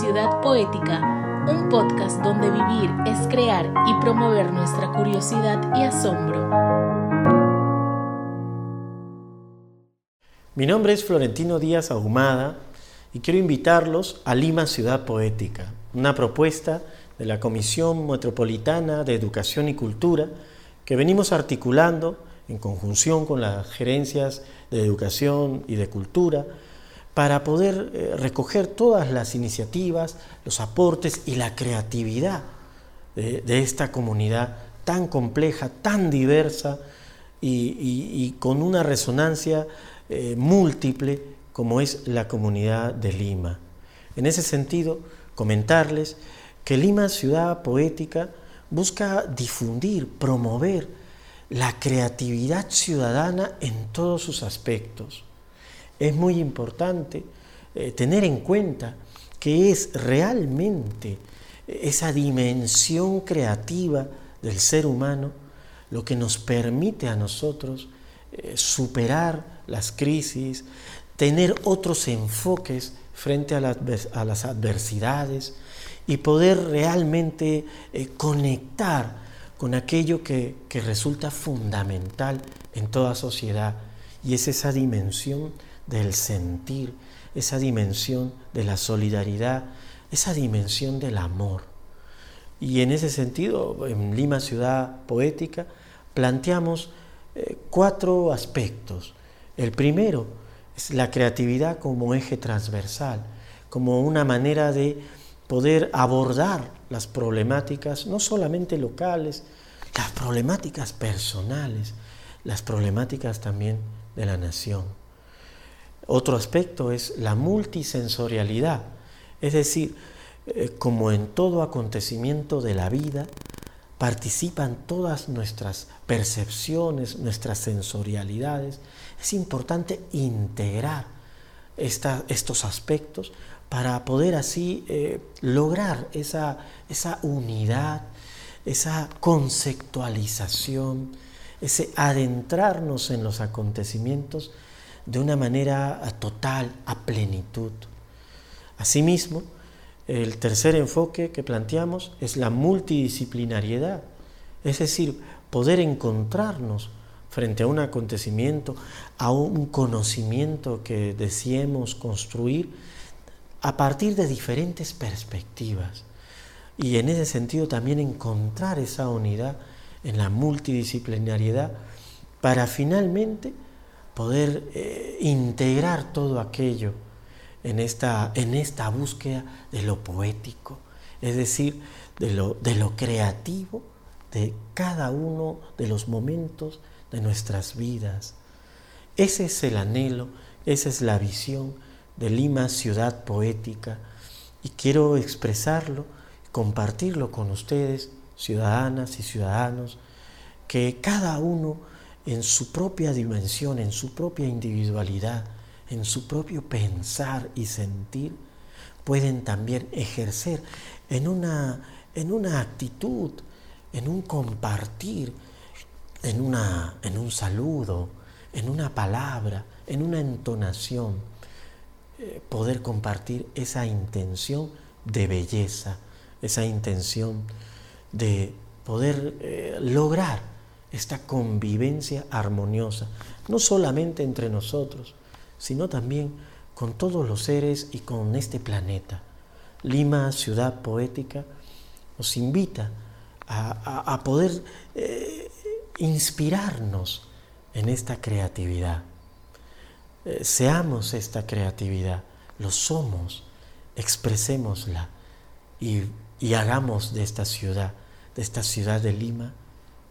Ciudad Poética, un podcast donde vivir es crear y promover nuestra curiosidad y asombro. Mi nombre es Florentino Díaz Ahumada y quiero invitarlos a Lima Ciudad Poética, una propuesta de la Comisión Metropolitana de Educación y Cultura que venimos articulando en conjunción con las gerencias de educación y de cultura para poder eh, recoger todas las iniciativas, los aportes y la creatividad de, esta comunidad tan compleja, tan diversa y, con una resonancia eh, múltiple como es la comunidad de Lima. En ese sentido, comentarles que Lima Ciudad Poética busca difundir, promover la creatividad ciudadana en todos sus aspectos es muy importante eh, tener en cuenta que es realmente esa dimensión creativa del ser humano lo que nos permite a nosotros eh, superar las crisis, tener otros enfoques frente a, las adversidades y poder realmente eh, conectar con aquello que resulta fundamental en toda sociedad. Y es esa dimensión del sentir, esa dimensión de la solidaridad, esa dimensión del amor. Y en ese sentido, en Lima Ciudad Poética, planteamos eh, cuatro aspectos. El primero es la creatividad como eje transversal, como una manera de poder abordar las problemáticas, no solamente locales, las problemáticas personales, las problemáticas también de la nación. Otro aspecto es la multisensorialidad, es decir, eh, como en todo acontecimiento de la vida, participan todas nuestras percepciones, nuestras sensorialidades. Es importante integrar estos aspectos para poder así eh, lograr esa, esa unidad, esa conceptualización, ese adentrarnos en los acontecimientos de una manera total, a plenitud. Asimismo, el tercer enfoque que planteamos es la multidisciplinariedad, es decir, poder encontrarnos frente a un acontecimiento, a un conocimiento que deseemos construir a partir de diferentes perspectivas. Y en ese sentido también encontrar esa unidad en la multidisciplinariedad para finalmente poder eh, integrar todo aquello en esta, en esta búsqueda de lo poético, es decir, de lo, de lo creativo de cada uno de los momentos de nuestras vidas. Ese es el anhelo, esa es la visión de Lima Ciudad Poética y quiero expresarlo, compartirlo con ustedes, ciudadanas y ciudadanos, que cada uno en su propia dimensión, en su propia individualidad, en su propio pensar y sentir, pueden también ejercer en una, en una actitud, en un compartir, en, una, en un saludo, en una palabra, en una entonación, eh, poder compartir esa intención de belleza, esa intención de poder eh, lograr esta convivencia armoniosa, no solamente entre nosotros, sino también con todos los seres y con este planeta. Lima, ciudad poética, nos invita a, poder eh, inspirarnos en esta creatividad. Eh, seamos esta creatividad, lo somos, expresémosla y, y hagamos de esta ciudad, de esta ciudad de Lima,